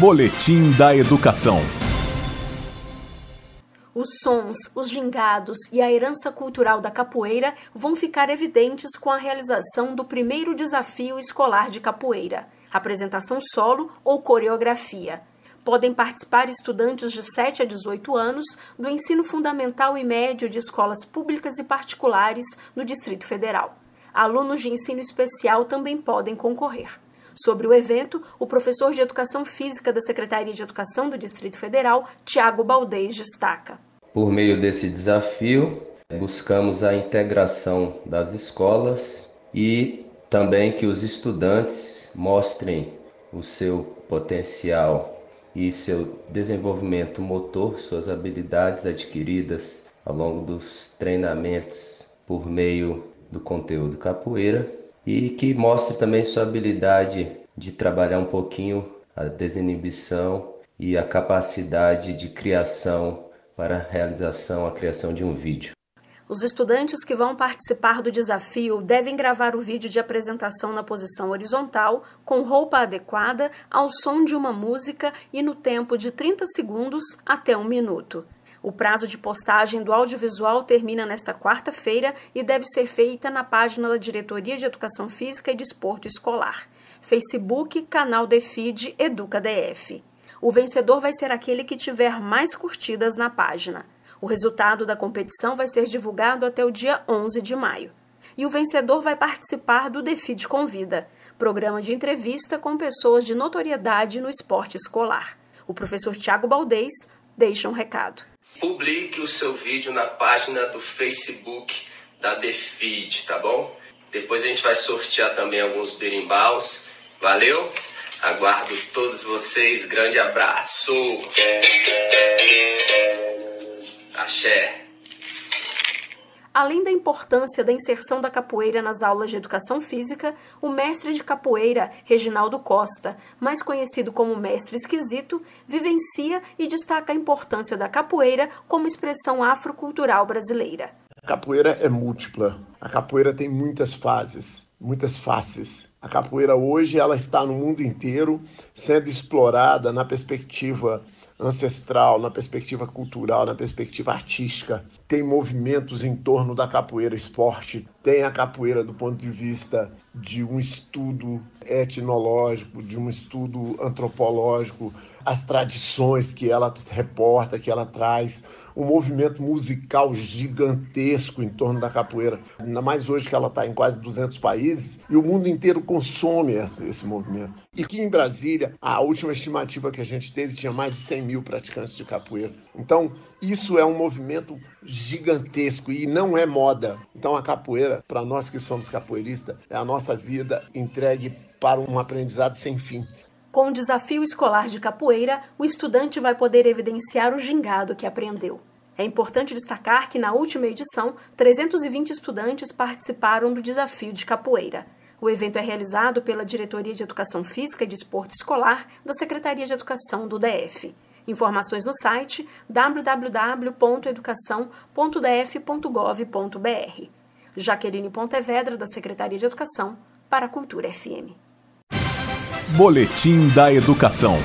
Boletim da Educação. Os sons, os gingados e a herança cultural da capoeira vão ficar evidentes com a realização do primeiro desafio escolar de capoeira, apresentação solo ou coreografia. Podem participar estudantes de 7 a 18 anos do ensino fundamental e médio de escolas públicas e particulares no Distrito Federal. Alunos de ensino especial também podem concorrer. Sobre o evento, o professor de Educação Física da Secretaria de Educação do Distrito Federal, Tiago Baldez, destaca. Por meio desse desafio, buscamos a integração das escolas e também que os estudantes mostrem o seu potencial e seu desenvolvimento motor, suas habilidades adquiridas ao longo dos treinamentos por meio do conteúdo capoeira e que mostre também sua habilidade de trabalhar um pouquinho a desinibição e a capacidade de criação para a realização, a criação de um vídeo. Os estudantes que vão participar do desafio devem gravar o vídeo de apresentação na posição horizontal, com roupa adequada, ao som de uma música e no tempo de 30 segundos até um minuto. O prazo de postagem do audiovisual termina nesta quarta-feira e deve ser feita na página da Diretoria de Educação Física e Desporto Escolar. Facebook, canal Defid EducaDF. O vencedor vai ser aquele que tiver mais curtidas na página. O resultado da competição vai ser divulgado até o dia 11 de maio. E o vencedor vai participar do Defid Convida, programa de entrevista com pessoas de notoriedade no esporte escolar. O professor Tiago Baldez deixa um recado. Publique o seu vídeo na página do Facebook da Defeed, tá bom? Depois a gente vai sortear também alguns berimbaus. Valeu? Aguardo todos vocês. Grande abraço. Axé. Além da importância da inserção da capoeira nas aulas de educação física, o mestre de capoeira, Reginaldo Costa, mais conhecido como mestre esquisito, vivencia e destaca a importância da capoeira como expressão afrocultural brasileira. A capoeira é múltipla. A capoeira tem muitas fases, muitas faces. A capoeira hoje ela está no mundo inteiro sendo explorada na perspectiva ancestral, na perspectiva cultural, na perspectiva artística. Tem movimentos em torno da capoeira esporte, tem a capoeira do ponto de vista de um estudo etnológico, de um estudo antropológico, as tradições que ela reporta, que ela traz, um movimento musical gigantesco em torno da capoeira. Ainda mais hoje que ela está em quase 200 países e o mundo inteiro consome esse, esse movimento. E que em Brasília, a última estimativa que a gente teve tinha mais de 100 mil praticantes de capoeira. Então, isso é um movimento gigantesco e não é moda. Então, a capoeira, para nós que somos capoeiristas, é a nossa vida entregue para um aprendizado sem fim. Com o desafio escolar de capoeira, o estudante vai poder evidenciar o gingado que aprendeu. É importante destacar que na última edição, 320 estudantes participaram do desafio de capoeira. O evento é realizado pela Diretoria de Educação Física e Desporto Escolar da Secretaria de Educação do DF. Informações no site www.educação.df.gov.br. Jaqueline Pontevedra, da Secretaria de Educação, para a Cultura FM. Boletim da Educação.